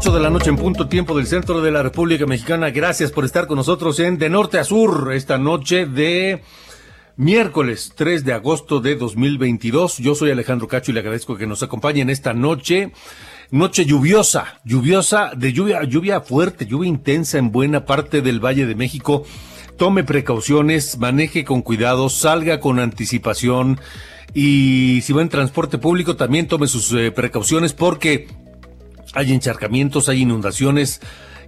8 de la noche en punto tiempo del centro de la República Mexicana. Gracias por estar con nosotros en De Norte a Sur esta noche de miércoles 3 de agosto de 2022. Yo soy Alejandro Cacho y le agradezco que nos acompañen esta noche. Noche lluviosa, lluviosa, de lluvia, lluvia fuerte, lluvia intensa en buena parte del Valle de México. Tome precauciones, maneje con cuidado, salga con anticipación y si va en transporte público también tome sus eh, precauciones porque hay encharcamientos, hay inundaciones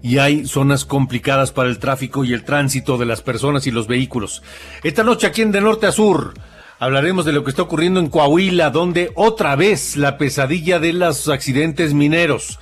y hay zonas complicadas para el tráfico y el tránsito de las personas y los vehículos. Esta noche aquí en De Norte a Sur hablaremos de lo que está ocurriendo en Coahuila, donde otra vez la pesadilla de los accidentes mineros.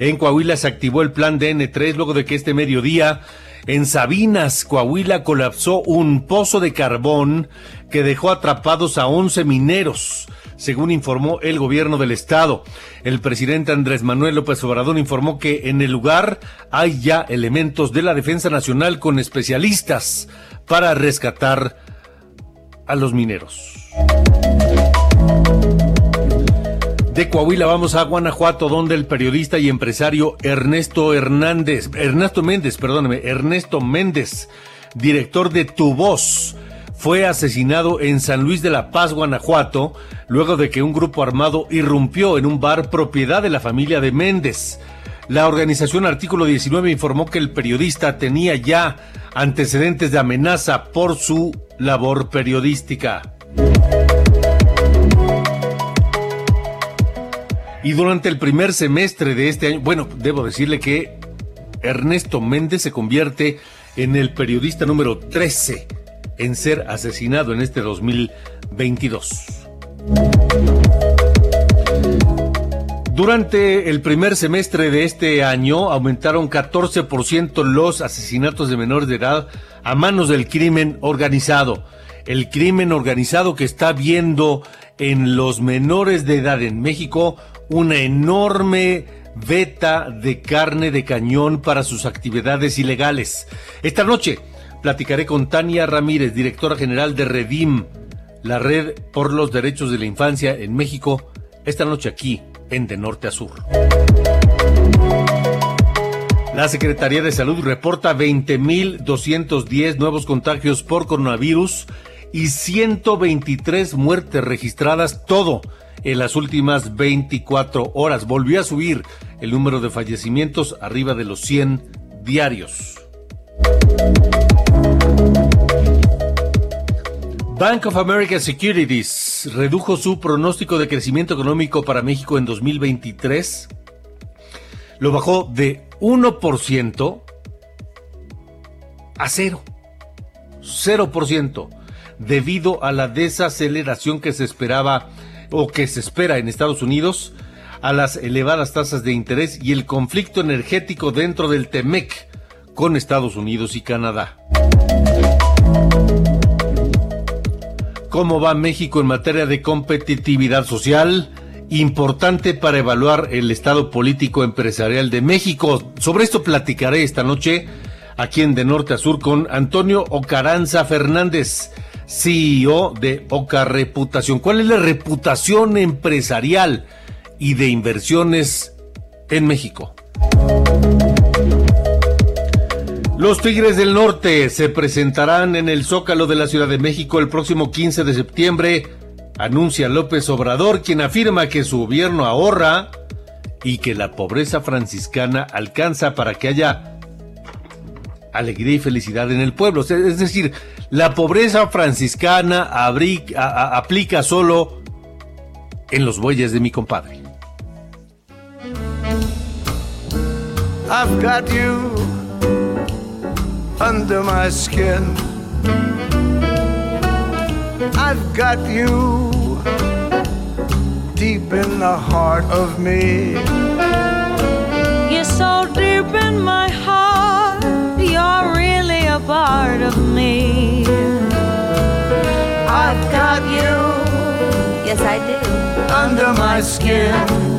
En Coahuila se activó el plan DN3 luego de que este mediodía en Sabinas, Coahuila, colapsó un pozo de carbón que dejó atrapados a 11 mineros según informó el gobierno del estado. El presidente Andrés Manuel López Obrador informó que en el lugar hay ya elementos de la Defensa Nacional con especialistas para rescatar a los mineros. De Coahuila vamos a Guanajuato, donde el periodista y empresario Ernesto Hernández, Ernesto Méndez, perdóneme, Ernesto Méndez, director de Tu Voz, fue asesinado en San Luis de la Paz, Guanajuato, luego de que un grupo armado irrumpió en un bar propiedad de la familia de Méndez. La organización Artículo 19 informó que el periodista tenía ya antecedentes de amenaza por su labor periodística. Y durante el primer semestre de este año, bueno, debo decirle que Ernesto Méndez se convierte en el periodista número 13 en ser asesinado en este 2022. Durante el primer semestre de este año aumentaron 14% los asesinatos de menores de edad a manos del crimen organizado. El crimen organizado que está viendo en los menores de edad en México una enorme veta de carne de cañón para sus actividades ilegales. Esta noche platicaré con Tania Ramírez, directora general de Redim, la red por los derechos de la infancia en México, esta noche aquí en De Norte a Sur. La Secretaría de Salud reporta 20.210 nuevos contagios por coronavirus y 123 muertes registradas, todo en las últimas 24 horas. Volvió a subir el número de fallecimientos arriba de los 100 diarios. Bank of America Securities redujo su pronóstico de crecimiento económico para México en 2023. Lo bajó de 1% a 0. 0%. Debido a la desaceleración que se esperaba o que se espera en Estados Unidos, a las elevadas tasas de interés y el conflicto energético dentro del TEMEC con Estados Unidos y Canadá. ¿Cómo va México en materia de competitividad social? Importante para evaluar el estado político empresarial de México. Sobre esto platicaré esta noche aquí en De Norte a Sur con Antonio Ocaranza Fernández, CEO de Oca Reputación. ¿Cuál es la reputación empresarial y de inversiones en México? Los Tigres del Norte se presentarán en el Zócalo de la Ciudad de México el próximo 15 de septiembre, anuncia López Obrador, quien afirma que su gobierno ahorra y que la pobreza franciscana alcanza para que haya alegría y felicidad en el pueblo. Es decir, la pobreza franciscana aplica solo en los bueyes de mi compadre. I've got you under my skin. I've got you deep in the heart of me. You're so deep in my heart, part of me. I've got you, yes, I do, under my skin.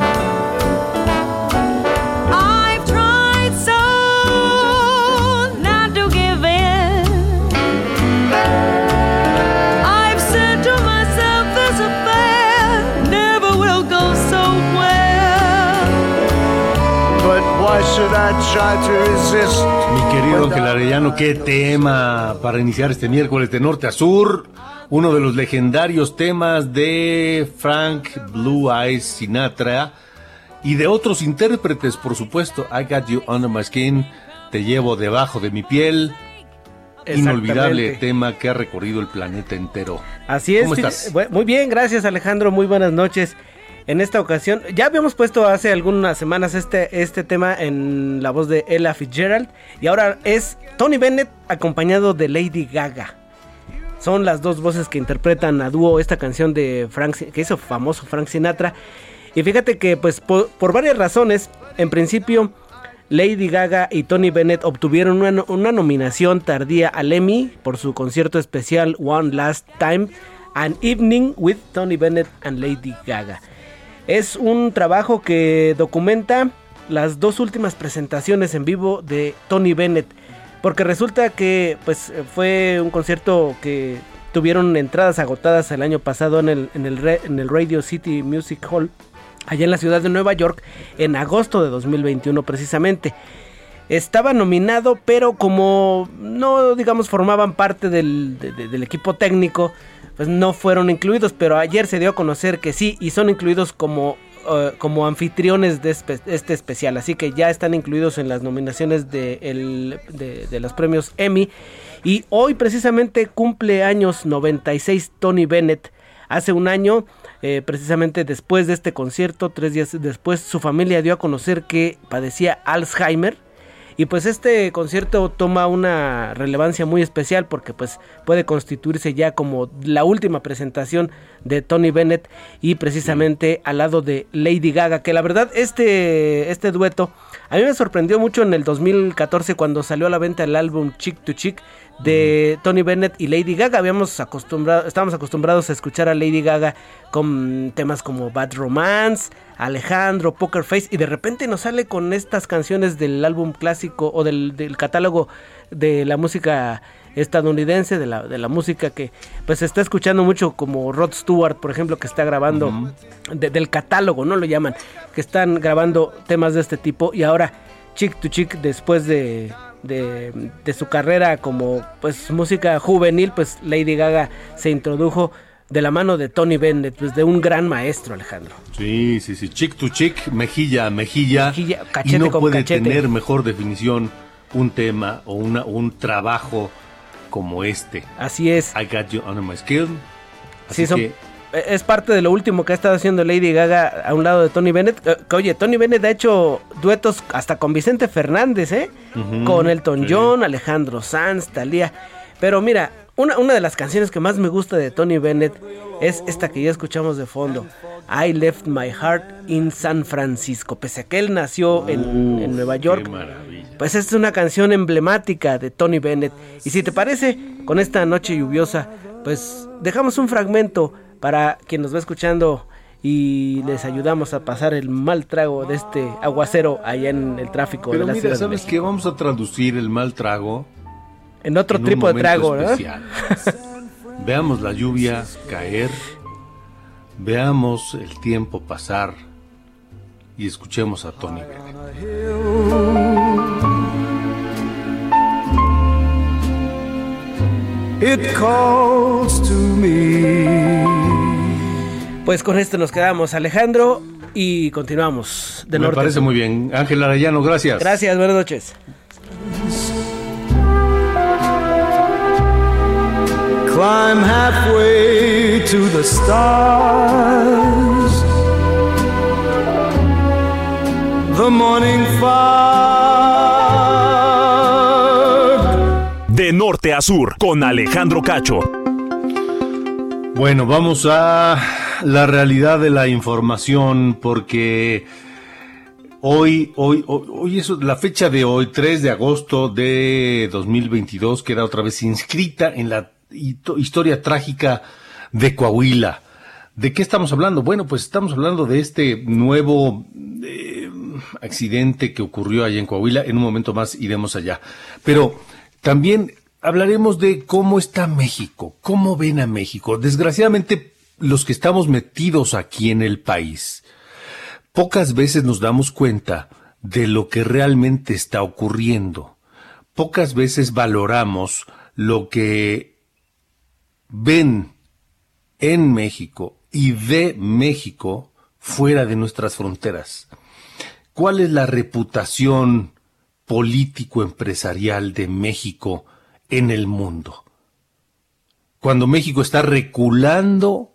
Mi querido Ángel Arellano, qué tema para iniciar este miércoles de norte a sur. Uno de los legendarios temas de Frank Blue Eyes Sinatra y de otros intérpretes, por supuesto. I Got You Under My Skin, Te llevo debajo de mi piel. Inolvidable tema que ha recorrido el planeta entero. Así es. ¿Cómo estás? Muy bien, gracias Alejandro. Muy buenas noches en esta ocasión. Ya habíamos puesto hace algunas semanas este, este tema en la voz de Ella Fitzgerald. Y ahora es Tony Bennett acompañado de Lady Gaga. Son las dos voces que interpretan a dúo esta canción de Frank, que hizo famoso Frank Sinatra. Y fíjate que pues por, varias razones, en principio Lady Gaga y Tony Bennett obtuvieron una, una nominación tardía al Emmy por su concierto especial One Last Time, An Evening with Tony Bennett and Lady Gaga. Es un trabajo que documenta las dos últimas presentaciones en vivo de Tony Bennett. Porque resulta que pues fue un concierto que tuvieron entradas agotadas el año pasado en el, en el, en el Radio City Music Hall, allá en la ciudad de Nueva York, en agosto de 2021 precisamente. Estaba nominado, pero como no, digamos, formaban parte del, del equipo técnico, pues no fueron incluidos, pero ayer se dio a conocer que sí y son incluidos como, eh, como anfitriones de este especial, así que ya están incluidos en las nominaciones de, los premios Emmy. Y hoy precisamente cumple años 96 Tony Bennett. Hace un año, eh, precisamente después de este concierto, tres días después, su familia dio a conocer que padecía Alzheimer y pues este concierto toma una relevancia muy especial porque pues puede constituirse ya como la última presentación de Tony Bennett y precisamente al lado de Lady Gaga, que la verdad este, este dueto a mí me sorprendió mucho en el 2014 cuando salió a la venta el álbum Chick to Chick de Tony Bennett y Lady Gaga. Habíamos acostumbrado, estábamos acostumbrados a escuchar a Lady Gaga con temas como Bad Romance, Alejandro, Poker Face y de repente nos sale con estas canciones del álbum clásico o del, catálogo de la música estadounidense, de la, de la música que pues se está escuchando mucho como Rod Stewart, por ejemplo, que está grabando del catálogo, ¿no? Lo llaman, que están grabando temas de este tipo y ahora Chick to Chick después de de, su carrera como pues música juvenil, pues Lady Gaga se introdujo de la mano de Tony Bennett, pues de un gran maestro, Alejandro. Sí, sí, sí, chick to chick, mejilla mejilla, mejilla y no puede tener mejor definición un tema o una, un trabajo como este. Así es. I got you under my skin. Así que, es parte de lo último que ha estado haciendo Lady Gaga a un lado de Tony Bennett. Eh, oye, Tony Bennett ha hecho duetos hasta con Vicente Fernández, ¿eh? con Elton John, Alejandro Sanz, Talía. Pero mira, una, una, de las canciones que más me gusta de Tony Bennett es esta que ya escuchamos de fondo. I left my heart in San Francisco. Pese a que él nació en, en Nueva York, pues es una canción emblemática de Tony Bennett. Y si te parece, con esta noche lluviosa, pues dejamos un fragmento para quien nos va escuchando y les ayudamos a pasar el mal trago de este aguacero allá en el tráfico Pero de la mira, ¿sabes qué? Vamos a traducir el mal trago en otro tipo de trago, ¿no? Veamos la lluvia caer, veamos el tiempo pasar y escuchemos a Tony It calls to me. Pues con esto nos quedamos, Alejandro. y continuamos de Me parece muy bien. Ángel Arayano, gracias. Gracias, buenas noches. Climb halfway to the stars. The morning De norte a sur, con Alejandro Cacho. Bueno, vamos a la realidad de la información porque hoy, hoy, hoy, es la fecha de hoy, 3 de agosto de 2022, queda otra vez inscrita en la historia trágica de Coahuila. ¿De qué estamos hablando? Bueno, pues estamos hablando de este nuevo eh, accidente que ocurrió allá en Coahuila. En un momento más iremos allá. Pero también hablaremos de cómo está México, cómo ven a México. Desgraciadamente, los que estamos metidos aquí en el país, pocas veces nos damos cuenta de lo que realmente está ocurriendo. Pocas veces valoramos lo que ven en México y de México fuera de nuestras fronteras. ¿Cuál es la reputación político-empresarial de México en el mundo? Cuando México está reculando,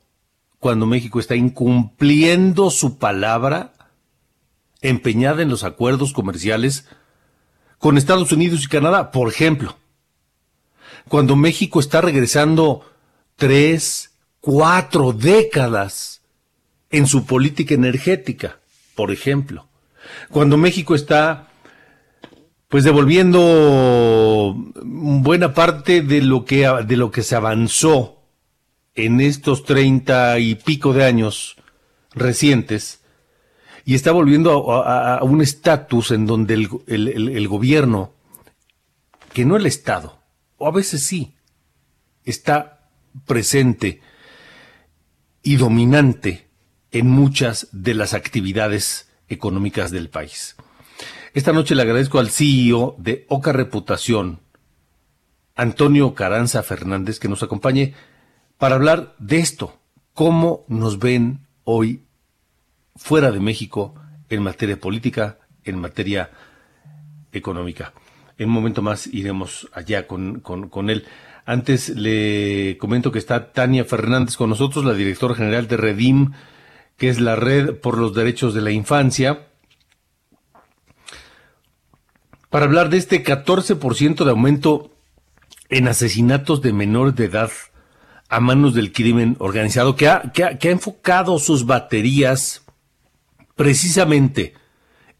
cuando México está incumpliendo su palabra, empeñada en los acuerdos comerciales con Estados Unidos y Canadá, por ejemplo. Cuando México está regresando tres, cuatro décadas en su política energética, por ejemplo. Cuando México está pues devolviendo buena parte de lo que de lo que se avanzó en estos treinta y pico de años recientes y está volviendo a, un estatus en donde el gobierno, que no el Estado, o a veces sí, está presente y dominante en muchas de las actividades económicas del país. Esta noche le agradezco al CEO de Oca Reputación, Antonio Caranza Fernández, que nos acompañe para hablar de esto, cómo nos ven hoy fuera de México en materia política, en materia económica. En un momento más iremos allá con, con él. Antes le comento que está Tania Fernández con nosotros, la directora general de Redim, que es la Red por los Derechos de la Infancia, para hablar de este 14% de aumento en asesinatos de menores de edad a manos del crimen organizado, que ha, que ha, enfocado sus baterías precisamente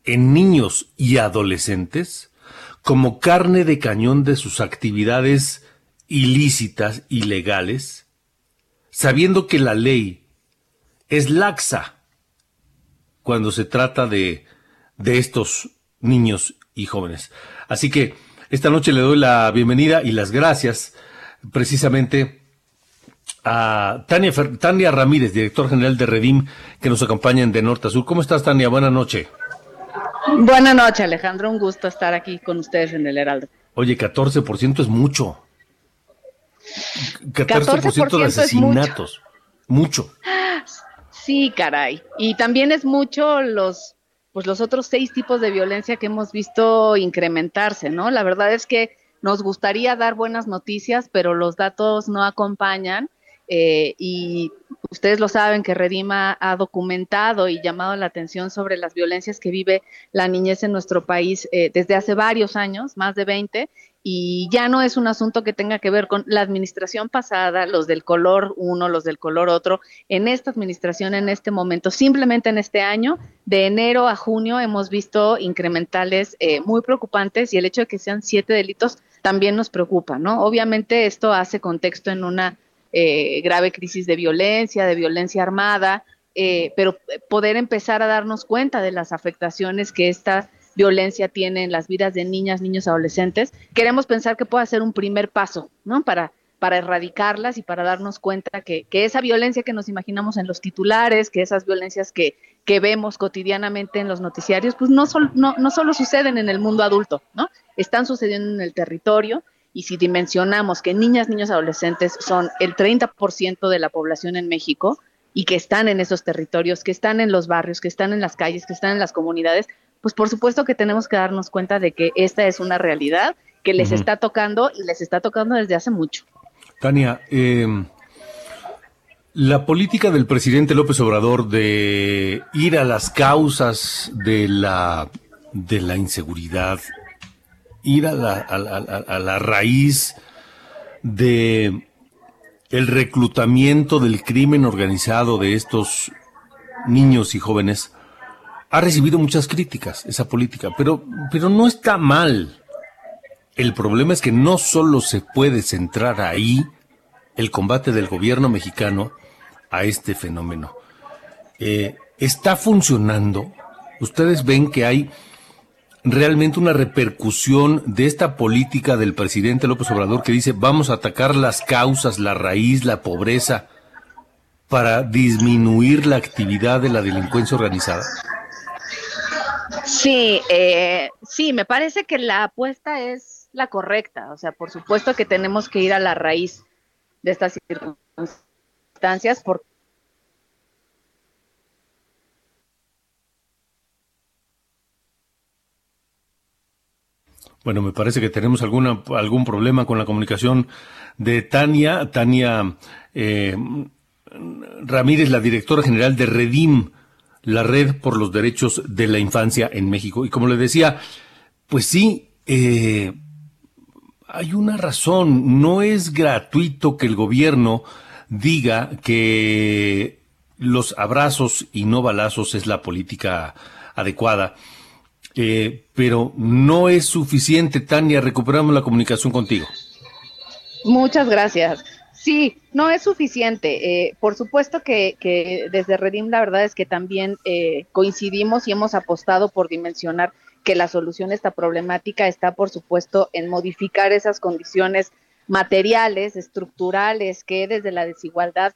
en niños y adolescentes como carne de cañón de sus actividades ilícitas, ilegales, sabiendo que la ley es laxa cuando se trata de, de estos niños y jóvenes. Así que esta noche le doy la bienvenida y las gracias precisamente a Tania, Tania Ramírez, director general de Redim, que nos acompaña de norte a sur. ¿Cómo estás, Tania? Buenas noches. Buenas noches, Alejandro. Un gusto estar aquí con ustedes en el Heraldo. Oye, 14% es mucho. 14%, de asesinatos. mucho. Sí, caray. Y también es mucho los pues los otros seis tipos de violencia que hemos visto incrementarse, ¿no? La verdad es que nos gustaría dar buenas noticias, pero los datos no acompañan. Eh, y ustedes lo saben que Redima ha documentado y llamado la atención sobre las violencias que vive la niñez en nuestro país eh, desde hace varios años, más de 20, y ya no es un asunto que tenga que ver con la administración pasada, los del color uno, los del color otro. En esta administración, en este momento, simplemente en este año, de enero a junio, hemos visto incrementales eh, muy preocupantes y el hecho de que sean siete delitos también nos preocupa, ¿no? Obviamente esto hace contexto en una eh, grave crisis de violencia, de violencia armada, eh, pero poder empezar a darnos cuenta de las afectaciones que esta violencia tiene en las vidas de niñas, niños, adolescentes, queremos pensar que puede ser un primer paso, ¿no? Para, para erradicarlas y para darnos cuenta que, esa violencia que nos imaginamos en los titulares, que esas violencias que, que vemos cotidianamente en los noticiarios, pues no, no, no solo suceden en el mundo adulto, ¿no? Están sucediendo en el territorio y si dimensionamos que niñas, niños, adolescentes son el 30% de la población en México, y que están en esos territorios, que están en los barrios, que están en las calles, que están en las comunidades, pues por supuesto que tenemos que darnos cuenta de que esta es una realidad que les está tocando y les está tocando desde hace mucho. Tania, eh, la política del presidente López Obrador de ir a las causas de la, de la inseguridad, ir a la, a la raíz de el reclutamiento del crimen organizado de estos niños y jóvenes ha recibido muchas críticas, esa política, pero, pero no está mal. El problema es que no solo se puede centrar ahí el combate del gobierno mexicano a este fenómeno. Eh, está funcionando. Ustedes ven que hay realmente una repercusión de esta política del presidente López Obrador que dice vamos a atacar las causas, la raíz, la pobreza, para disminuir la actividad de la delincuencia organizada? Sí, eh, sí, me parece que la apuesta es la correcta. O sea, por supuesto que tenemos que ir a la raíz de estas circunstancias porque Bueno, me parece que tenemos alguna, algún problema con la comunicación de Tania. Tania eh, Ramírez, la directora general de Redim, la Red por los Derechos de la Infancia en México. Y como le decía, pues sí, eh, hay una razón. No es gratuito que el gobierno diga que los abrazos y no balazos es la política adecuada. Eh, pero no es suficiente, Tania, recuperamos la comunicación contigo. Muchas gracias. Sí, no es suficiente. Eh, por supuesto que, desde Redim la verdad es que también eh, coincidimos y hemos apostado por dimensionar que la solución a esta problemática está, por supuesto, en modificar esas condiciones materiales, estructurales, que desde la desigualdad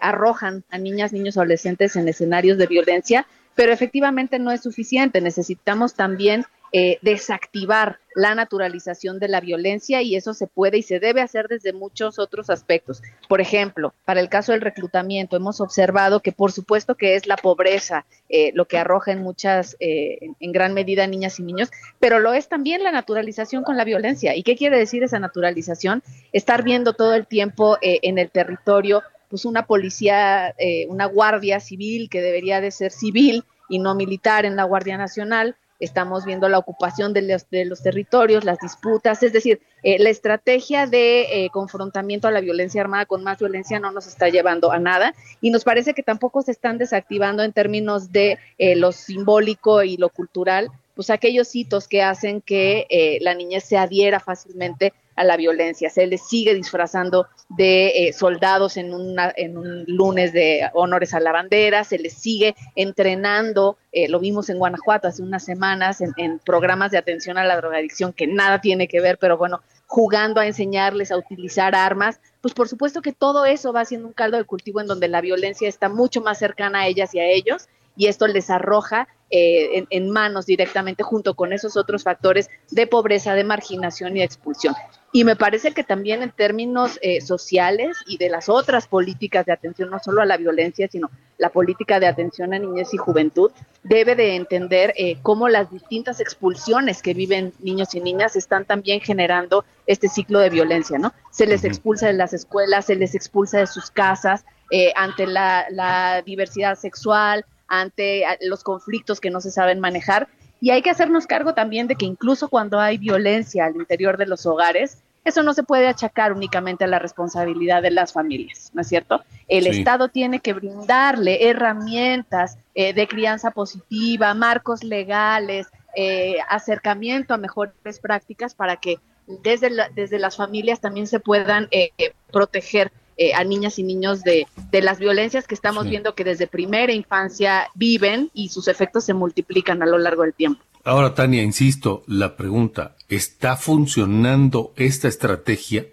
arrojan a niñas, niños, adolescentes en escenarios de violencia pero efectivamente no es suficiente. Necesitamos también eh, desactivar la naturalización de la violencia y eso se puede y se debe hacer desde muchos otros aspectos. Por ejemplo, para el caso del reclutamiento, hemos observado que por supuesto que es la pobreza eh, lo que arroja en muchas, eh, en gran medida niñas y niños, pero lo es también la naturalización con la violencia. ¿Y qué quiere decir esa naturalización? Estar viendo todo el tiempo en el territorio pues una policía, eh, una guardia civil que debería de ser civil y no militar en la Guardia Nacional. Estamos viendo la ocupación de los, de los territorios, las disputas, es decir, eh, la estrategia de eh, confrontamiento a la violencia armada con más violencia no nos está llevando a nada y nos parece que tampoco se están desactivando en términos de lo simbólico y lo cultural, pues aquellos hitos que hacen que la niñez se adhiera fácilmente a la violencia. Se les sigue disfrazando de eh, soldados en, en un lunes de honores a la bandera, se les sigue entrenando, eh, lo vimos en Guanajuato hace unas semanas, en, programas de atención a la drogadicción que nada tiene que ver, pero bueno, jugando a enseñarles a utilizar armas, pues por supuesto que todo eso va siendo un caldo de cultivo en donde la violencia está mucho más cercana a ellas y a ellos y esto les arroja eh, en, manos directamente junto con esos otros factores de pobreza, de marginación y de expulsión. Y me parece que también en términos eh, sociales y de las otras políticas de atención, no solo a la violencia, sino la política de atención a niñez y juventud, debe de entender eh, cómo las distintas expulsiones que viven niños y niñas están también generando este ciclo de violencia, ¿no? Se les expulsa de las escuelas, se les expulsa de sus casas eh, ante la diversidad sexual, ante los conflictos que no se saben manejar. Y hay que hacernos cargo también de que incluso cuando hay violencia al interior de los hogares, eso no se puede achacar únicamente a la responsabilidad de las familias, ¿no es cierto? El Estado tiene que brindarle herramientas eh, de crianza positiva, marcos legales, eh, acercamiento a mejores prácticas para que desde, desde las familias también se puedan eh, proteger eh, a niñas y niños de, las violencias que estamos viendo que desde primera infancia viven y sus efectos se multiplican a lo largo del tiempo. Ahora, Tania, insisto, la pregunta, ¿está funcionando esta estrategia?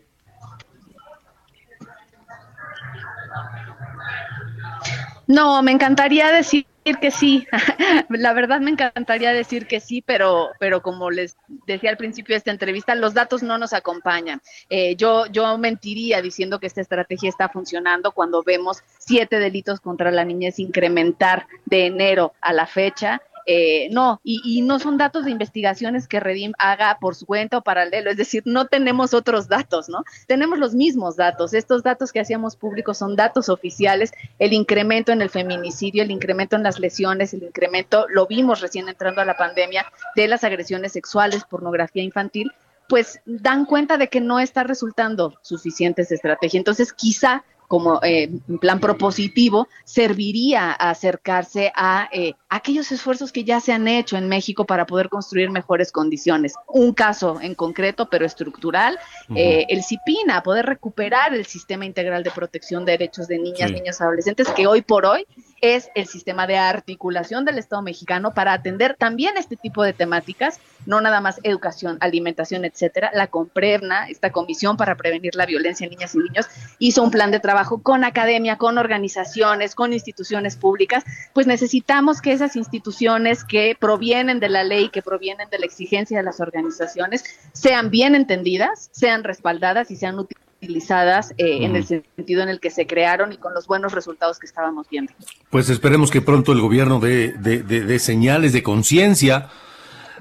No, me encantaría decir que sí. La verdad me encantaría decir que sí, pero, pero como les decía al principio de esta entrevista, los datos no nos acompañan. Eh, yo, yo mentiría diciendo que esta estrategia está funcionando cuando vemos siete delitos contra la niñez incrementar de enero a la fecha eh, no, y, no son datos de investigaciones que Redim haga por su cuenta o paralelo, es decir, no tenemos otros datos, ¿no? Tenemos los mismos datos, estos datos que hacíamos públicos son datos oficiales, el incremento en el feminicidio, el incremento en las lesiones, el incremento, lo vimos recién entrando a la pandemia, de las agresiones sexuales, pornografía infantil, pues dan cuenta de que no está resultando suficiente esa estrategia. Entonces, quizá como eh, plan propositivo, serviría a acercarse a eh, aquellos esfuerzos que ya se han hecho en México para poder construir mejores condiciones. Un caso en concreto, pero estructural, eh, el CIPINA, poder recuperar el sistema integral de protección de derechos de niñas, niños, adolescentes, que hoy por hoy es el sistema de articulación del Estado mexicano para atender también este tipo de temáticas, no nada más educación, alimentación, etcétera. La Comprevna, esta comisión para prevenir la violencia en niñas y niños, hizo un plan de trabajo con academia, con organizaciones, con instituciones públicas, pues necesitamos que esas instituciones que provienen de la ley, que provienen de la exigencia de las organizaciones, sean bien entendidas, sean respaldadas y sean utilizadas utilizadas eh, en el sentido en el que se crearon y con los buenos resultados que estábamos viendo. Pues esperemos que pronto el gobierno dé de, señales de conciencia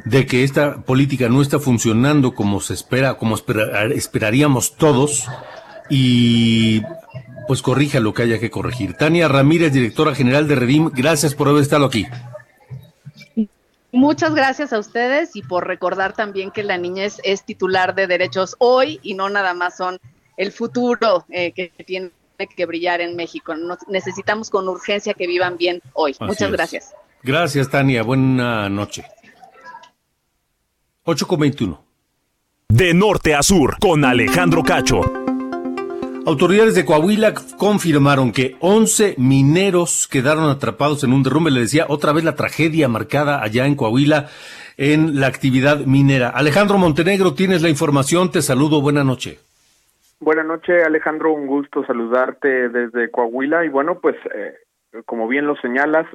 de que esta política no está funcionando como se espera, como esperaríamos todos y pues corrija lo que haya que corregir. Tania Ramírez, directora general de Redim, gracias por haber estado aquí. Muchas gracias a ustedes y por recordar también que la niñez es titular de derechos hoy y no nada más son el futuro eh, que tiene que brillar en México. necesitamos con urgencia que vivan bien hoy. Muchas gracias. Gracias, Tania. Buena noche. 8 con 21. De norte a sur, con Alejandro Cacho. Autoridades de Coahuila confirmaron que 11 mineros quedaron atrapados en un derrumbe. Le decía otra vez la tragedia marcada allá en Coahuila en la actividad minera. Alejandro Montenegro, tienes la información. Te saludo. Buena noche. Buenas noches, Alejandro. Un gusto saludarte desde Coahuila. Y bueno, pues eh, como bien lo señalas,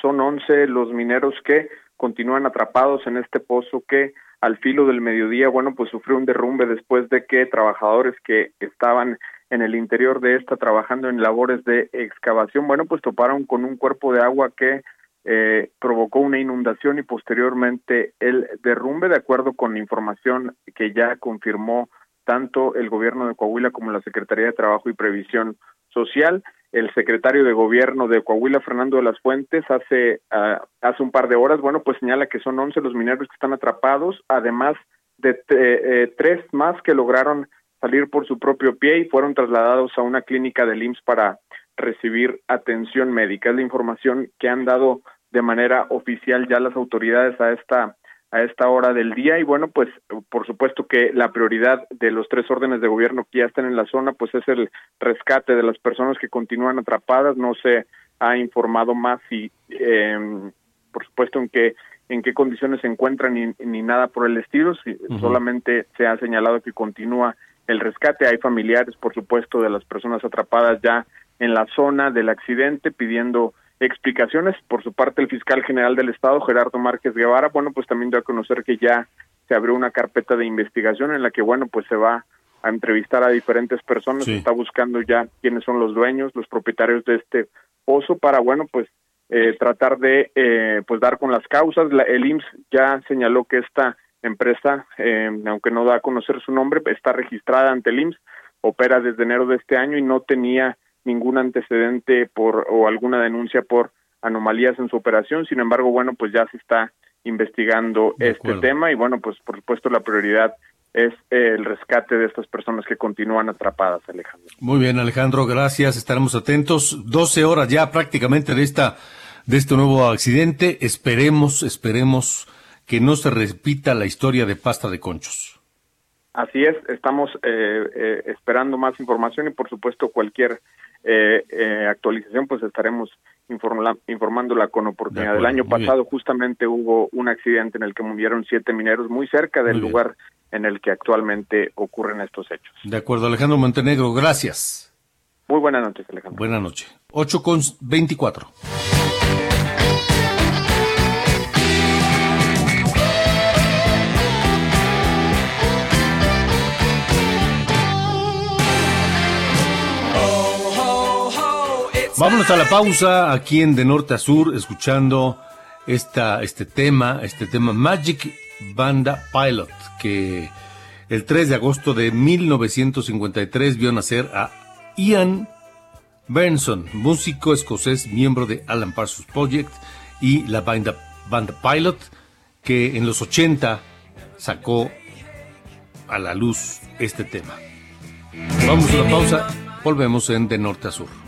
son 11 los mineros que continúan atrapados en este pozo que al filo del mediodía, bueno, pues sufrió un derrumbe después de que trabajadores que estaban en el interior de esta trabajando en labores de excavación, bueno, pues toparon con un cuerpo de agua que eh, provocó una inundación y posteriormente el derrumbe, de acuerdo con la información que ya confirmó tanto el gobierno de Coahuila como la Secretaría de Trabajo y Previsión Social. El secretario de Gobierno de Coahuila, Fernando de las Fuentes, hace, ah, hace un par de horas, bueno, pues señala que son 11 los mineros que están atrapados, además de eh, tres más que lograron salir por su propio pie y fueron trasladados a una clínica del IMSS para recibir atención médica. Es la información que han dado de manera oficial ya las autoridades a esta a esta hora del día. Y bueno pues por supuesto que la prioridad de los tres órdenes de gobierno que ya están en la zona pues es el rescate de las personas que continúan atrapadas. No se ha informado más y eh, por supuesto en qué en qué condiciones se encuentran ni, ni nada por el estilo. Solamente se ha señalado que continúa el rescate. Hay familiares por supuesto de las personas atrapadas ya en la zona del accidente pidiendo explicaciones. Por su parte, el fiscal general del Estado, Gerardo Márquez Guevara, bueno, pues también dio a conocer que ya se abrió una carpeta de investigación en la que, bueno, pues se va a entrevistar a diferentes personas, está buscando ya quiénes son los dueños, los propietarios de este pozo para, bueno, pues eh, tratar de, eh, pues dar con las causas. La, el IMSS ya señaló que esta empresa, eh, aunque no da a conocer su nombre, está registrada ante el IMSS, opera desde enero de este año y no tenía ningún antecedente por o alguna denuncia por anomalías en su operación. Sin embargo, bueno, pues ya se está investigando este tema y bueno, pues por supuesto la prioridad es el rescate de estas personas que continúan atrapadas, Alejandro. Muy bien, Alejandro, gracias. Estaremos atentos. 12 horas ya prácticamente de esta de este nuevo accidente. Esperemos, esperemos que no se repita la historia de pasta de conchos. Así es, estamos eh, eh, esperando más información y por supuesto cualquier eh, eh, actualización, pues estaremos informándola con oportunidad. el año pasado justamente hubo un accidente en el que murieron siete mineros muy cerca del lugar en el que actualmente ocurren estos hechos. De acuerdo, Alejandro Montenegro, gracias. Muy buenas noches, Alejandro. Buenas noches. 8 con 24. Vámonos a la pausa aquí en De Norte a Sur, escuchando esta, este tema, este tema Magic Banda Pilot, que el 3 de agosto de 1953 vio nacer a Ian Benson, músico escocés, miembro de Alan Parsons Project y la banda, banda Pilot, que en los 80 sacó a la luz este tema. Vamos a la pausa, volvemos en De Norte a Sur.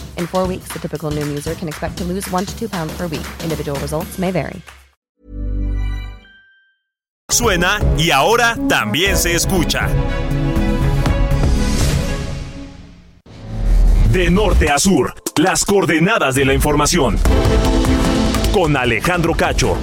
In four weeks, the typical Noom user can expect to lose one to two pounds per week. Individual results may vary. Suena y ahora también se escucha. De norte a sur, las coordenadas de la información. Con Alejandro Cacho.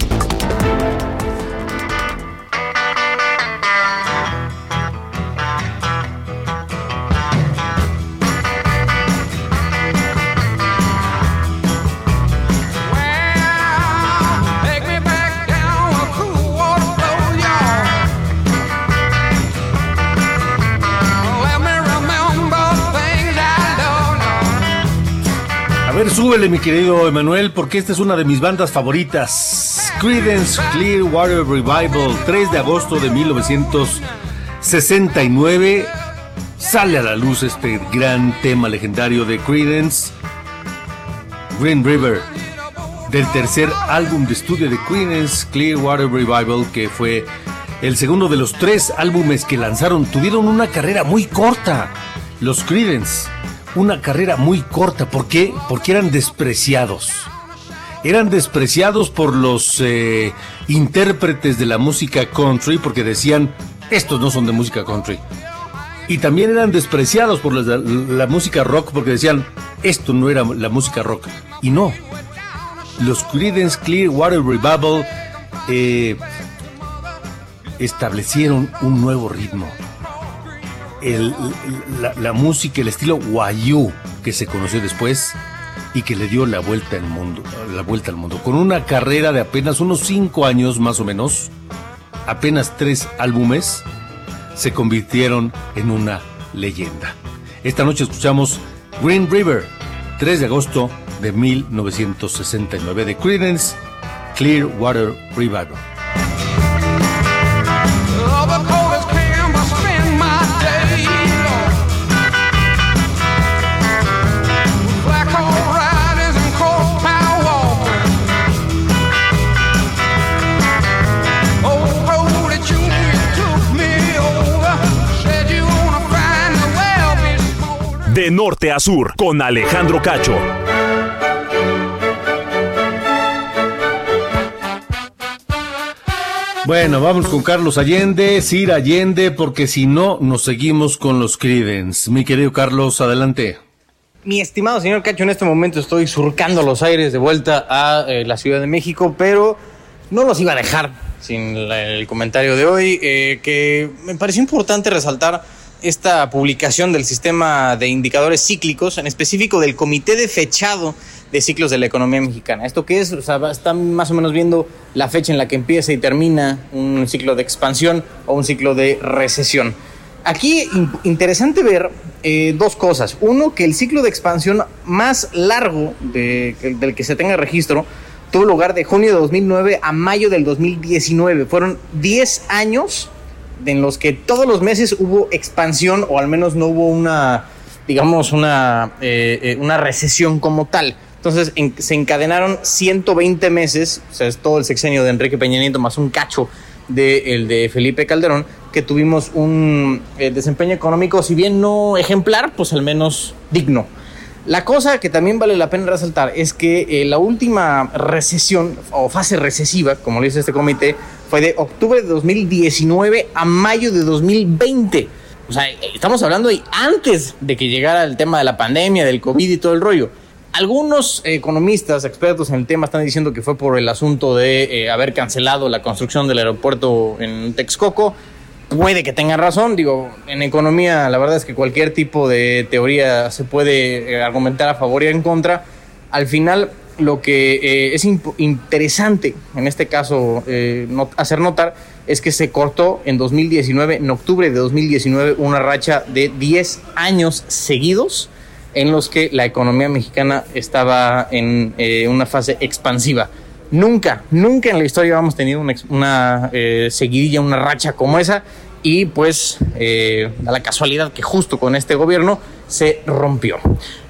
Súbele, mi querido Emanuel, porque esta es una de mis bandas favoritas. Creedence Clearwater Revival, 3 de agosto de 1969. Sale a la luz este gran tema legendario de Creedence, Green River, del tercer álbum de estudio de Creedence Clearwater Revival, que fue el segundo de los tres álbumes que lanzaron. Tuvieron una carrera muy corta, los Creedence una carrera muy corta. ¿Por qué? Porque eran despreciados. Eran despreciados por los eh, intérpretes de la música country porque decían, estos no son de música country. Y también eran despreciados por la, música rock porque decían, esto no era la música rock. Y no. Los Creedence Clearwater Revival eh, establecieron un nuevo ritmo el, la, música, el estilo Wayu que se conoció después y que le dio la vuelta al mundo, la vuelta al mundo, con una carrera de apenas unos cinco años más o menos, apenas tres álbumes, se convirtieron en una leyenda. Esta noche escuchamos Green River, 3 de agosto de 1969 de Creedence Clearwater Revival. Norte a sur, con Alejandro Cacho. Bueno, vamos con Carlos Allende, Sir Allende, porque si no, nos seguimos con los Creedence. Mi querido Carlos, adelante. Mi estimado señor Cacho, en este momento estoy surcando los aires de vuelta a eh, la Ciudad de México, pero no los iba a dejar sin la, el comentario de hoy, eh, que me pareció importante resaltar esta publicación del sistema de indicadores cíclicos, en específico del Comité de Fechado de Ciclos de la Economía Mexicana. ¿Esto qué es? O sea, están más o menos viendo la fecha en la que empieza y termina un ciclo de expansión o un ciclo de recesión. Aquí interesante ver eh, dos cosas. Uno, que el ciclo de expansión más largo de, del que se tenga registro tuvo lugar de junio de 2009 a mayo del 2019. Fueron 10 años en los que todos los meses hubo expansión o al menos no hubo una, digamos, una, eh, eh, una recesión como tal. Entonces se encadenaron 120 meses, o sea, es todo el sexenio de Enrique Peña Nieto más un cacho del de Felipe Calderón, que tuvimos un eh, desempeño económico, si bien no ejemplar, pues al menos digno. La cosa que también vale la pena resaltar es que la última recesión o fase recesiva, como le dice este comité, fue de octubre de 2019 a mayo de 2020. O sea, estamos hablando de antes de que llegara el tema de la pandemia, del COVID y todo el rollo. Algunos economistas, expertos en el tema, están diciendo que fue por el asunto de eh, haber cancelado la construcción del aeropuerto en Texcoco. Puede que tengan razón, digo, en economía la verdad es que cualquier tipo de teoría se puede eh, argumentar a favor y en contra. Al final, lo que eh, es interesante en este caso hacer notar es que se cortó en 2019, en octubre de 2019, una racha de 10 años seguidos en los que la economía mexicana estaba en eh, una fase expansiva. Nunca, nunca en la historia habíamos tenido una, eh, seguidilla, una racha como esa y pues eh, a la casualidad que justo con este gobierno se rompió.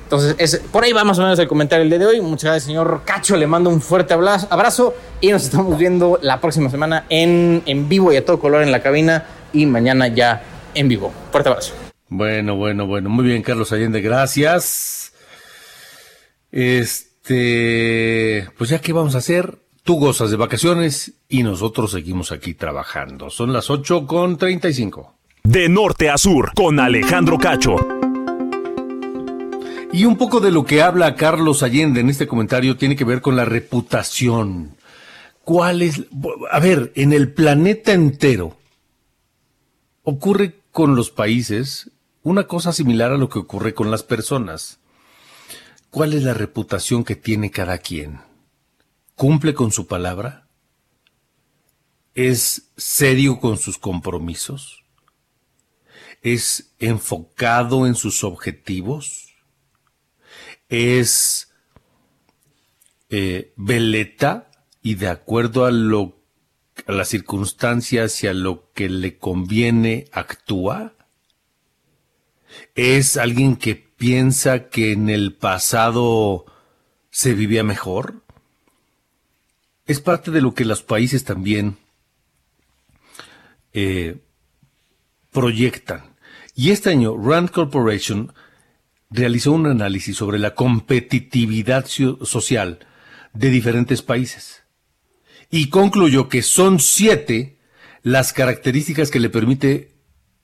Entonces, por ahí va más o menos el comentario del día de hoy. Muchas gracias, señor Cacho. Le mando un fuerte abrazo y nos estamos viendo la próxima semana en, en vivo y a todo color en la cabina y mañana ya en vivo. Fuerte abrazo. Bueno, bueno, bueno. Muy bien, Carlos Allende, gracias. Este, pues ya qué vamos a hacer. Tú gozas de vacaciones y nosotros seguimos aquí trabajando. Son las 8 con 35. De norte a sur, con Alejandro Cacho. Y un poco de lo que habla Carlos Allende en este comentario tiene que ver con la reputación. ¿Cuál es? A ver, en el planeta entero ocurre con los países una cosa similar a lo que ocurre con las personas. ¿Cuál es la reputación que tiene cada quien? ¿Cumple con su palabra? ¿Es serio con sus compromisos? ¿Es enfocado en sus objetivos? ¿Es eh, veleta y de acuerdo a, lo, a las circunstancias y a lo que le conviene actúa? ¿Es alguien que piensa que en el pasado se vivía mejor? Es parte de lo que los países también eh, proyectan. Y este año Rand Corporation realizó un análisis sobre la competitividad social de diferentes países y concluyó que son siete las características que le permite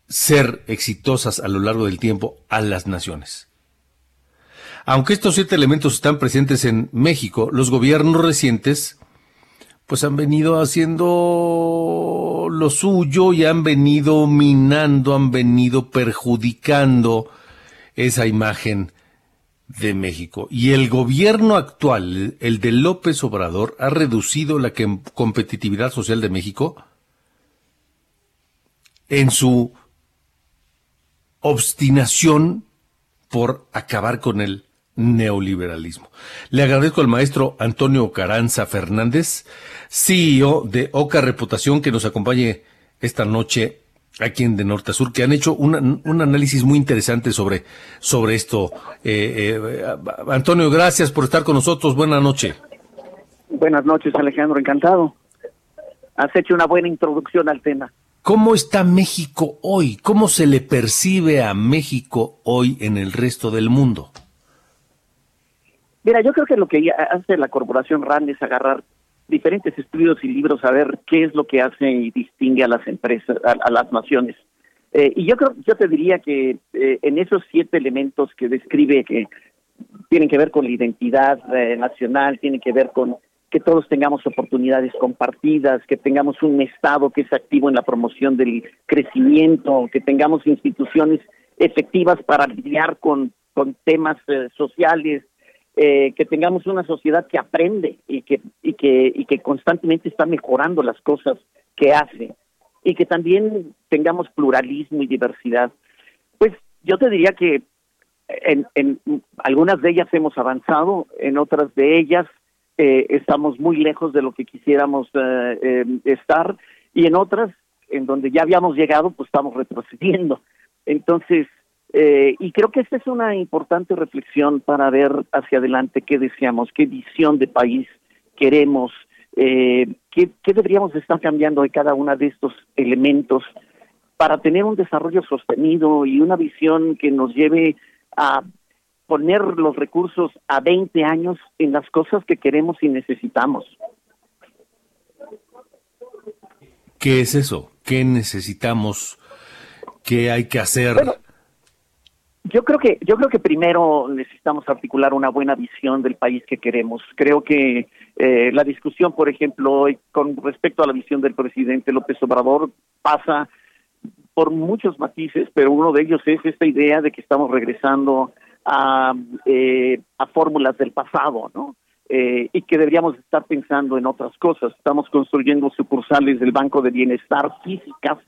ser exitosas a lo largo del tiempo a las naciones. Aunque estos siete elementos están presentes en México, los gobiernos recientes pues han venido haciendo lo suyo y han venido minando, han venido perjudicando esa imagen de México. Y el gobierno actual, el de López Obrador, ha reducido la competitividad social de México en su obstinación por acabar con el neoliberalismo. Le agradezco al maestro Antonio Caranza Fernández, CEO de Oca Reputación, que nos acompañe esta noche aquí en De Norte a Sur, que han hecho un, análisis muy interesante sobre, sobre esto. Eh, eh, Antonio, gracias por estar con nosotros. Buenas noches. Buenas noches, Alejandro. Encantado. Has hecho una buena introducción al tema. ¿Cómo está México hoy? ¿Cómo se le percibe a México hoy en el resto del mundo? Mira, yo creo que lo que hace la corporación RAND es agarrar diferentes estudios y libros a ver qué es lo que hace y distingue a las empresas, a, las naciones. Eh, y yo creo, yo te diría que eh, en esos siete elementos que describe que tienen que ver con la identidad eh, nacional, tienen que ver con que todos tengamos oportunidades compartidas, que tengamos un Estado que es activo en la promoción del crecimiento, que tengamos instituciones efectivas para lidiar con, con temas eh, sociales, eh, que tengamos una sociedad que aprende y que, y, que, y que constantemente está mejorando las cosas que hace, y que también tengamos pluralismo y diversidad. Pues yo te diría que en, en algunas de ellas hemos avanzado, en otras de ellas eh, estamos muy lejos de lo que quisiéramos eh, eh, estar y en otras en donde ya habíamos llegado, pues estamos retrocediendo. Entonces, eh, y creo que esta es una importante reflexión para ver hacia adelante qué deseamos, qué visión de país queremos, eh, qué, qué deberíamos estar cambiando de cada uno de estos elementos para tener un desarrollo sostenido y una visión que nos lleve a poner los recursos a 20 años en las cosas que queremos y necesitamos. ¿Qué es eso? ¿Qué necesitamos? ¿Qué hay que hacer? yo creo que yo creo que primero necesitamos articular una buena visión del país que queremos. Creo que eh, la discusión, por ejemplo, hoy con respecto a la visión del presidente López Obrador pasa por muchos matices, pero uno de ellos es esta idea de que estamos regresando a, eh, fórmulas del pasado, ¿no? Eh, y que deberíamos estar pensando en otras cosas. Estamos construyendo sucursales del Banco de Bienestar físicas,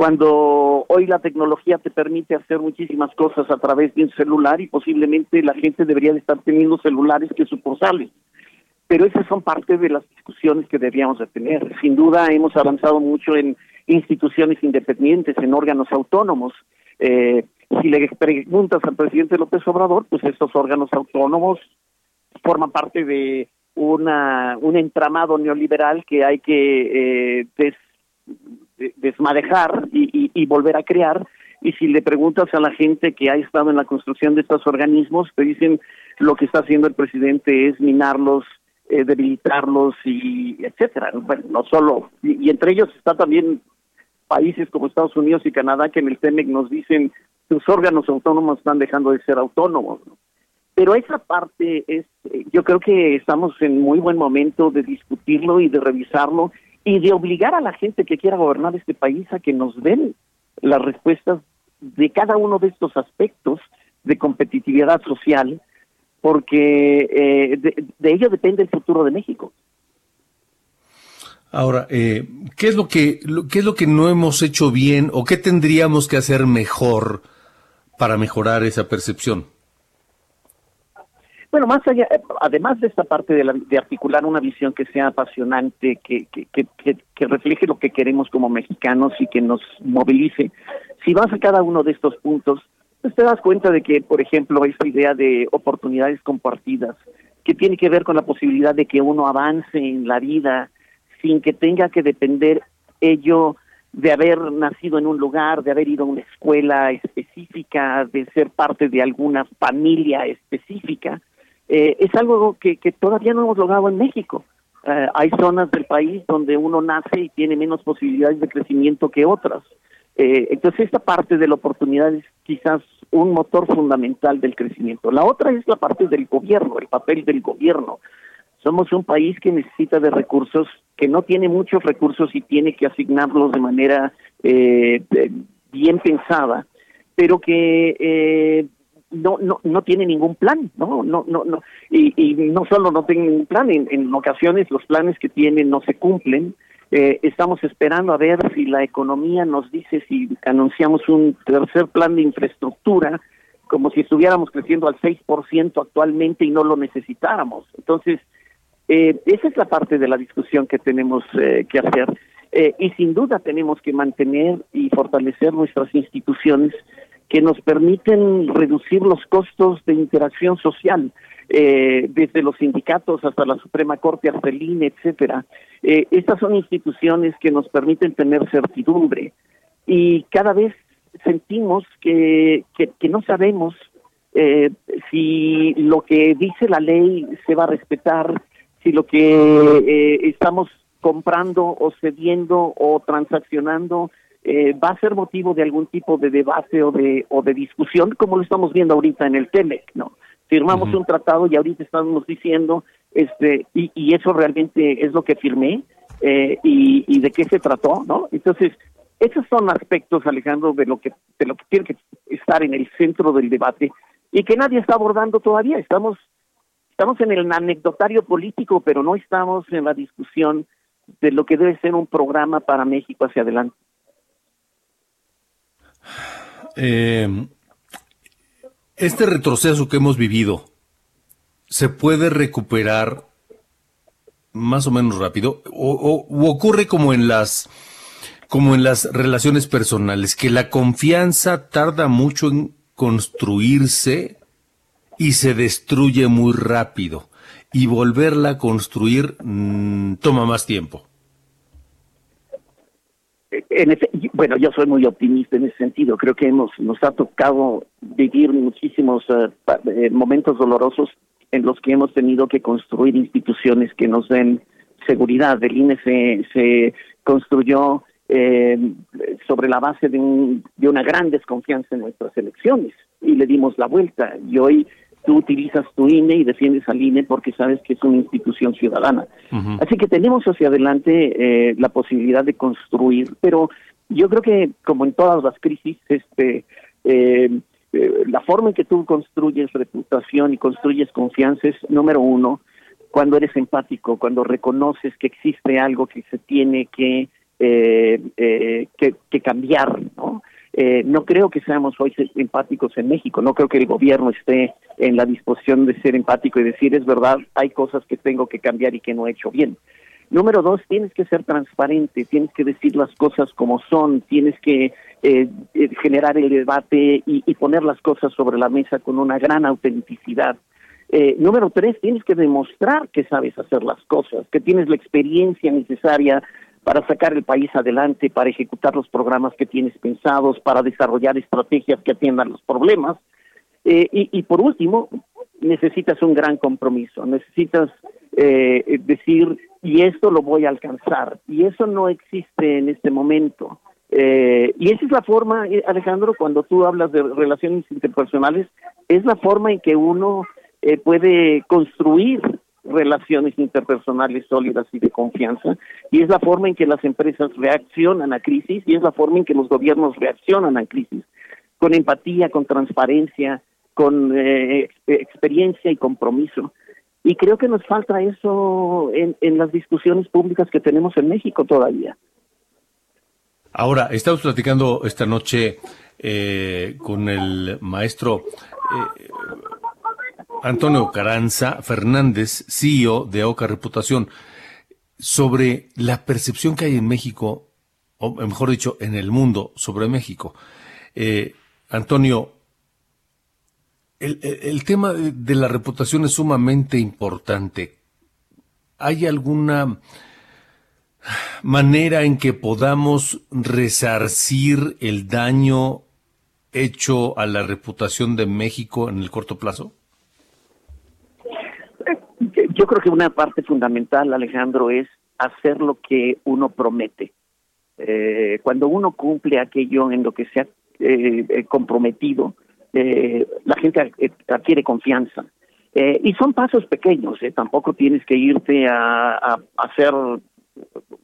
cuando hoy la tecnología te permite hacer muchísimas cosas a través de un celular y posiblemente la gente debería de estar teniendo celulares que sucursales. Pero esas son parte de las discusiones que deberíamos de tener. Sin duda hemos avanzado mucho en instituciones independientes, en órganos autónomos. Eh, si le preguntas al presidente López Obrador, pues estos órganos autónomos forman parte de una un entramado neoliberal que hay que eh, desmadejar y, y, volver a crear. Y si le preguntas a la gente que ha estado en la construcción de estos organismos, te dicen lo que está haciendo el presidente es minarlos, eh, debilitarlos y etcétera. Bueno, no solo, y, y, entre ellos está también países como Estados Unidos y Canadá que en el TEMEC nos dicen sus órganos autónomos están dejando de ser autónomos. Pero esa parte es, yo creo que estamos en muy buen momento de discutirlo y de revisarlo y de obligar a la gente que quiera gobernar este país a que nos den las respuestas de cada uno de estos aspectos de competitividad social, porque eh, de, de ello depende el futuro de México. Ahora, eh, ¿qué es lo que qué es lo que no hemos hecho bien o qué tendríamos que hacer mejor para mejorar esa percepción? Bueno, más allá, además de esta parte de, la, de articular una visión que sea apasionante, que, que, que, que, refleje lo que queremos como mexicanos y que nos movilice, si vas a cada uno de estos puntos, pues te das cuenta de que, por ejemplo, esta idea de oportunidades compartidas, que tiene que ver con la posibilidad de que uno avance en la vida, sin que tenga que depender ello de haber nacido en un lugar, de haber ido a una escuela específica, de ser parte de alguna familia específica, eh, es algo que, que, todavía no hemos logrado en México. Eh, hay zonas del país donde uno nace y tiene menos posibilidades de crecimiento que otras. Eh, entonces esta parte de la oportunidad es quizás un motor fundamental del crecimiento. La otra es la parte del gobierno, el papel del gobierno. Somos un país que necesita de recursos, que no tiene muchos recursos y tiene que asignarlos de manera eh, bien pensada, pero que eh, no, no, no tiene ningún plan, ¿no? no, no, no. Y, y no solo no tiene ningún plan, en, ocasiones los planes que tienen no se cumplen. Eh, estamos esperando a ver si la economía nos dice si anunciamos un tercer plan de infraestructura, como si estuviéramos creciendo al 6% actualmente y no lo necesitáramos. Entonces, eh, esa es la parte de la discusión que tenemos eh, que hacer. Eh, y sin duda tenemos que mantener y fortalecer nuestras instituciones que nos permiten reducir los costos de interacción social, eh, desde los sindicatos hasta la Suprema Corte, hasta el INE, etcétera. Estas son instituciones que nos permiten tener certidumbre y cada vez sentimos que, que, que no sabemos si lo que dice la ley se va a respetar, si lo que eh, estamos comprando o cediendo o transaccionando eh, va a ser motivo de algún tipo de debate o de o de discusión como lo estamos viendo ahorita en el TEMEC, ¿no? Firmamos uh -huh. un tratado y ahorita estamos diciendo este y, y eso realmente es lo que firmé eh, y, y de qué se trató, ¿no? Entonces esos son aspectos, Alejandro, de lo que de lo que tiene que estar en el centro del debate y que nadie está abordando todavía. Estamos estamos en el anecdotario político, pero no estamos en la discusión de lo que debe ser un programa para México hacia adelante. Eh, este retroceso que hemos vivido, ¿se puede recuperar más o menos rápido? ¿O, o ocurre como en las como en las relaciones personales, que la confianza tarda mucho en construirse y se destruye muy rápido. Y volverla a construir mm, toma más tiempo. En bueno, yo soy muy optimista en ese sentido. Creo que hemos nos ha tocado vivir muchísimos eh, eh, momentos dolorosos en los que hemos tenido que construir instituciones que nos den seguridad. El INE se, se construyó eh, sobre la base de, un, de una gran desconfianza en nuestras elecciones y le dimos la vuelta. Y hoy tú utilizas tu INE y defiendes al INE porque sabes que es una institución ciudadana. Así que tenemos hacia adelante eh, la posibilidad de construir, pero yo creo que como en todas las crisis, este, eh, eh, la forma en que tú construyes reputación y construyes confianza es número uno cuando eres empático, cuando reconoces que existe algo que se tiene que eh, eh, que, cambiar, ¿no? Eh, no creo que seamos hoy empáticos en México, no creo que el gobierno esté en la disposición de ser empático y decir, es verdad, hay cosas que tengo que cambiar y que no he hecho bien. Número dos, tienes que ser transparente, tienes que decir las cosas como son, tienes que generar el debate y, poner las cosas sobre la mesa con una gran autenticidad. número tres, tienes que demostrar que sabes hacer las cosas, que tienes la experiencia necesaria para sacar el país adelante, para ejecutar los programas que tienes pensados, para desarrollar estrategias que atiendan los problemas. Eh, y, por último, necesitas un gran compromiso, necesitas eh, decir, y esto lo voy a alcanzar, y eso no existe en este momento. Eh, y esa es la forma, Alejandro, cuando tú hablas de relaciones interpersonales, es la forma en que uno puede construir relaciones interpersonales sólidas y de confianza, y es la forma en que las empresas reaccionan a crisis y es la forma en que los gobiernos reaccionan a crisis, con empatía, con transparencia, con eh, experiencia y compromiso. Y creo que nos falta eso en, en las discusiones públicas que tenemos en México todavía. Ahora, estamos platicando esta noche eh, con el maestro eh, Antonio Caranza Fernández, CEO de Oca Reputación, sobre la percepción que hay en México, o mejor dicho, en el mundo sobre México. Eh, Antonio, el, tema de, la reputación es sumamente importante. ¿Hay alguna manera en que podamos resarcir el daño hecho a la reputación de México en el corto plazo? Yo creo que una parte fundamental, Alejandro, es hacer lo que uno promete. Eh, cuando uno cumple aquello en lo que se ha eh, eh, comprometido, la gente adquiere confianza. y son pasos pequeños, tampoco tienes que irte a, hacer un,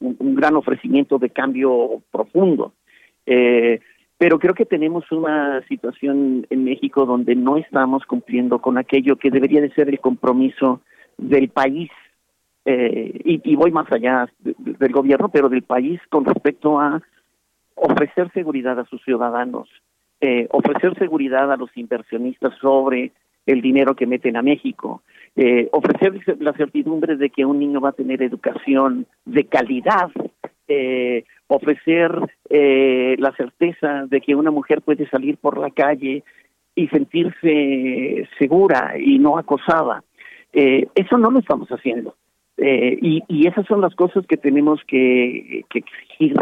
un, gran ofrecimiento de cambio profundo. pero creo que tenemos una situación en México donde no estamos cumpliendo con aquello que debería de ser el compromiso del país, eh, y, voy más allá del gobierno, pero del país con respecto a ofrecer seguridad a sus ciudadanos, eh, ofrecer seguridad a los inversionistas sobre el dinero que meten a México, eh, ofrecer la certidumbre de que un niño va a tener educación de calidad, ofrecer la certeza de que una mujer puede salir por la calle y sentirse segura y no acosada. Eh, eso no lo estamos haciendo. Eh, y, esas son las cosas que tenemos que, exigir.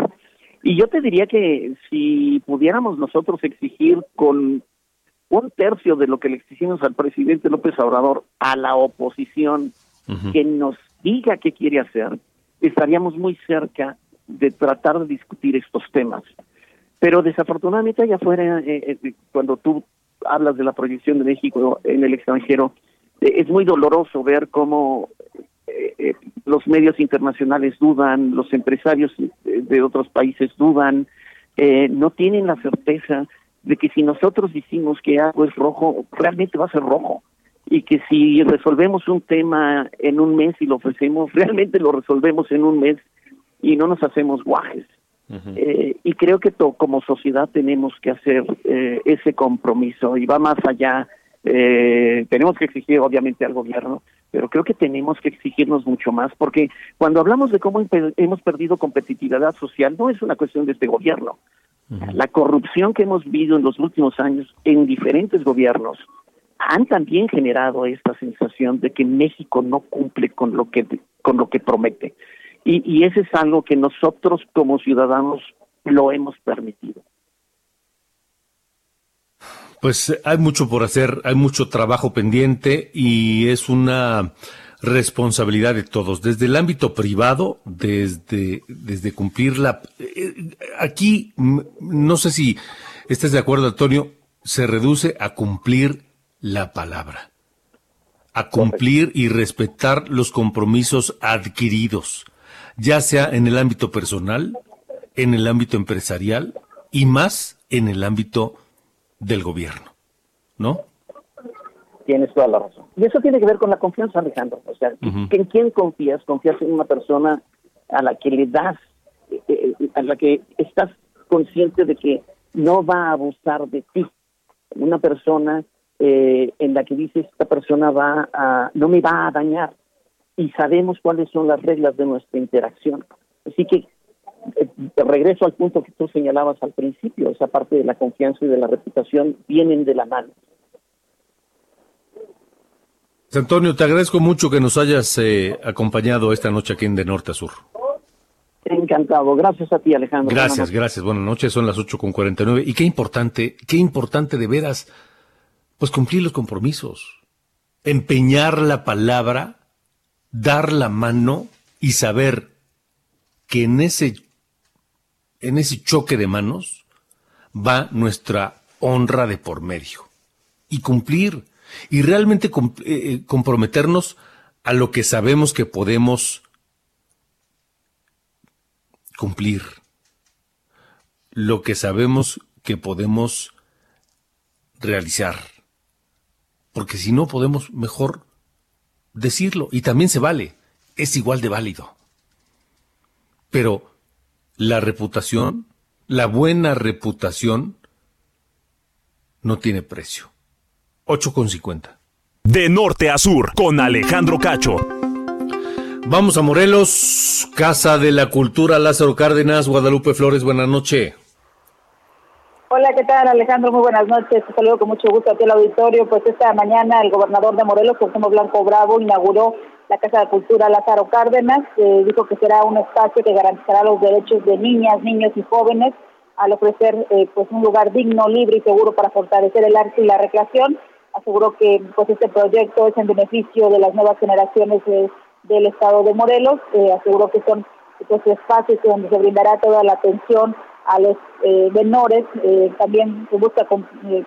Y yo te diría que si pudiéramos nosotros exigir con un tercio de lo que le exigimos al presidente López Obrador a la oposición que nos diga qué quiere hacer, estaríamos muy cerca de tratar de discutir estos temas. Pero desafortunadamente allá afuera, eh, cuando tú hablas de la proyección de México en el extranjero, eh, es muy doloroso ver cómo eh, eh, los medios internacionales dudan, los empresarios de otros países dudan, no tienen la certeza de que si nosotros decimos que algo es rojo, realmente va a ser rojo. Y que si resolvemos un tema en un mes y lo ofrecemos, realmente lo resolvemos en un mes y no nos hacemos guajes. y creo que como sociedad tenemos que hacer ese compromiso y va más allá eh, tenemos que exigir obviamente al gobierno, pero creo que tenemos que exigirnos mucho más, porque cuando hablamos de cómo hemos perdido competitividad social, no es una cuestión de este gobierno. La corrupción que hemos vivido en los últimos años en diferentes gobiernos han también generado esta sensación de que México no cumple con lo que con lo que promete. Y, y ese es algo que nosotros como ciudadanos lo hemos permitido. Pues hay mucho por hacer, hay mucho trabajo pendiente y es una responsabilidad de todos, desde el ámbito privado, desde, desde cumplir la... Eh, aquí, no sé si estés de acuerdo, Antonio, se reduce a cumplir la palabra, a cumplir y respetar los compromisos adquiridos, ya sea en el ámbito personal, en el ámbito empresarial y más en el ámbito del gobierno, ¿no? Tienes toda la razón. Y eso tiene que ver con la confianza, Alejandro. O sea, ¿en quién confías? Confías en una persona a la que le das, eh, eh, a la que estás consciente de que no va a abusar de ti. Una persona eh, en la que dices, esta persona va a, no me va a dañar. Y sabemos cuáles son las reglas de nuestra interacción. Así que eh, regreso al punto que tú señalabas al principio, esa parte de la confianza y de la reputación vienen de la mano. Antonio, te agradezco mucho que nos hayas eh, acompañado esta noche aquí en De Norte a Sur. Encantado. Gracias a ti, Alejandro. Gracias, gracias. Buenas noches. Son las ocho con nueve Y qué importante, qué importante de veras, pues cumplir los compromisos. Empeñar la palabra, dar la mano y saber que en ese en ese choque de manos va nuestra honra de por medio. Y cumplir, y realmente eh, eh, comprometernos a lo que sabemos que podemos cumplir, lo que sabemos que podemos realizar. Porque si no podemos, mejor decirlo. Y también se vale, es igual de válido. Pero la reputación, la buena reputación, no tiene precio. 8,50. De norte a sur, con Alejandro Cacho. Vamos a Morelos, Casa de la Cultura, Lázaro Cárdenas, Guadalupe Flores, buenas noches. Hola, ¿qué tal Alejandro? Muy buenas noches. Te saludo con mucho gusto a ti el auditorio. Pues esta mañana el gobernador de Morelos, José Blanco Bravo, inauguró la Casa de Cultura Lázaro Cárdenas, dijo que será un espacio que garantizará los derechos de niñas, niños y jóvenes al ofrecer eh, pues un lugar digno, libre y seguro para fortalecer el arte y la recreación. Aseguró que pues este proyecto es en beneficio de las nuevas generaciones del estado de Morelos. Eh, aseguró que son pues, espacios donde se brindará toda la atención a los eh, menores. también se busca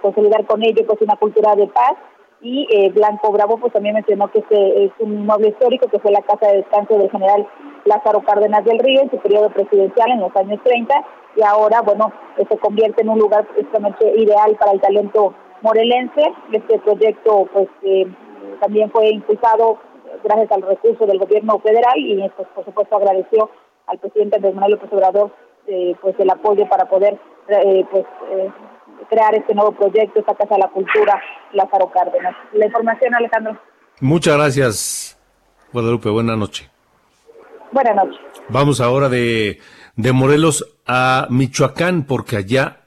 consolidar con ellos pues una cultura de paz y eh, Blanco Bravo pues también mencionó que este es un inmueble histórico que fue la casa de descanso del general Lázaro Cárdenas del Río en su periodo presidencial en los años 30 y ahora bueno se convierte en un lugar precisamente ideal para el talento morelense. Este proyecto pues eh, también fue impulsado gracias al recurso del gobierno federal y pues, por supuesto agradeció al presidente Andrés Manuel López Obrador eh, pues el apoyo para poder pues crear este nuevo proyecto, esta Casa de la Cultura, Lázaro Cárdenas. La información, Alejandro. Muchas gracias, Guadalupe. Buenas noches. Buenas noches. Vamos ahora de, de Morelos a Michoacán, porque allá,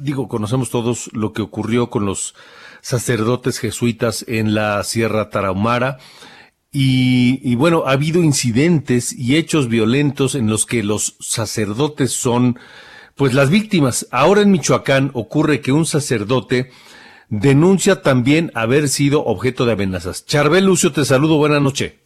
digo, conocemos todos lo que ocurrió con los sacerdotes jesuitas en la Sierra Tarahumara. Y, y, bueno, ha habido incidentes y hechos violentos en los que los sacerdotes son pues las víctimas. Ahora en Michoacán ocurre que un sacerdote denuncia también haber sido objeto de amenazas. Charbel Lucio, te saludo, buenas noches.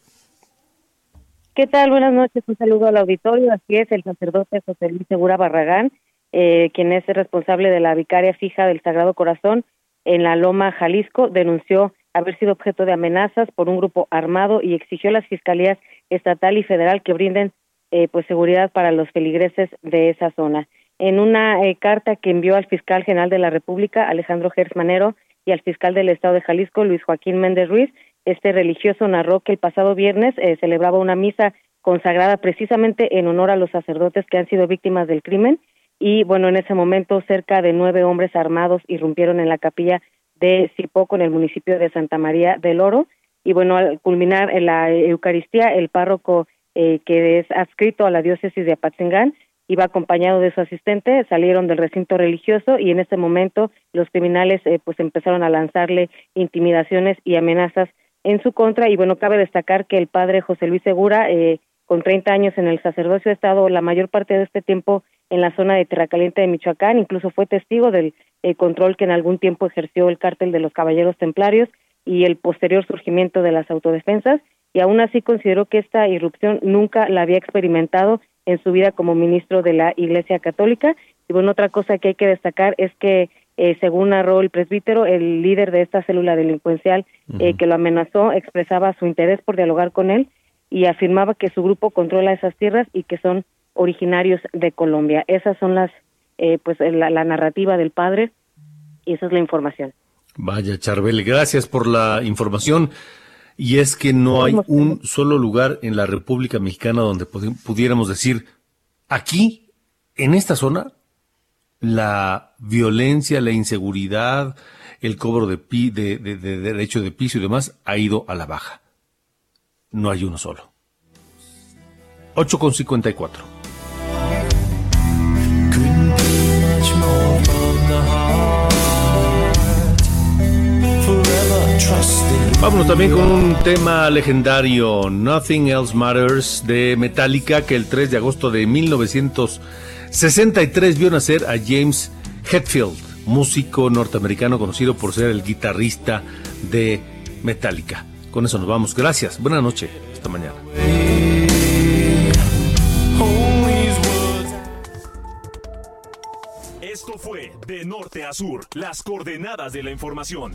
¿Qué tal? Buenas noches, un saludo al auditorio. Así es, el sacerdote José Luis Segura Barragán, eh, quien es el responsable de la vicaria fija del Sagrado Corazón en la Loma, Jalisco, denunció haber sido objeto de amenazas por un grupo armado y exigió a las fiscalías estatal y federal que brinden eh, pues seguridad para los feligreses de esa zona en una eh, carta que envió al fiscal general de la República, Alejandro Gersmanero, y al fiscal del Estado de Jalisco, Luis Joaquín Méndez Ruiz, este religioso narró que el pasado viernes eh, celebraba una misa consagrada precisamente en honor a los sacerdotes que han sido víctimas del crimen. Y bueno, en ese momento cerca de nueve hombres armados irrumpieron en la capilla de Cipoco en el municipio de Santa María del Oro. Y bueno, al culminar en la Eucaristía, el párroco eh, que es adscrito a la diócesis de Apatzingán iba acompañado de su asistente, salieron del recinto religioso y en ese momento los criminales eh, pues empezaron a lanzarle intimidaciones y amenazas en su contra. Y bueno, cabe destacar que el padre José Luis Segura eh, con 30 años en el sacerdocio ha estado la mayor parte de este tiempo en la zona de Tierra Caliente de Michoacán, incluso fue testigo del eh, control que en algún tiempo ejerció el cártel de los Caballeros Templarios y el posterior surgimiento de las autodefensas. Y aún así consideró que esta irrupción nunca la había experimentado en su vida como ministro de la Iglesia Católica. Y bueno, otra cosa que hay que destacar es que, eh, según narró el presbítero, el líder de esta célula delincuencial eh, que lo amenazó expresaba su interés por dialogar con él y afirmaba que su grupo controla esas tierras y que son originarios de Colombia. Esas son las, eh, pues, la, la narrativa del padre y esa es la información. Vaya, Charbel, gracias por la información. Y es que no hay un solo lugar en la República Mexicana donde pudiéramos decir, aquí, en esta zona, la violencia, la inseguridad, el cobro de, pi, de, de, de, derecho de piso y demás ha ido a la baja. No hay uno solo. 8,54. Vámonos también con un tema legendario, Nothing Else Matters, de Metallica, que el 3 de agosto de 1963 vio nacer a James Hetfield, músico norteamericano conocido por ser el guitarrista de Metallica. Con eso nos vamos. Gracias. Buenas noches. Hasta mañana. Esto fue De Norte a Sur, las coordenadas de la información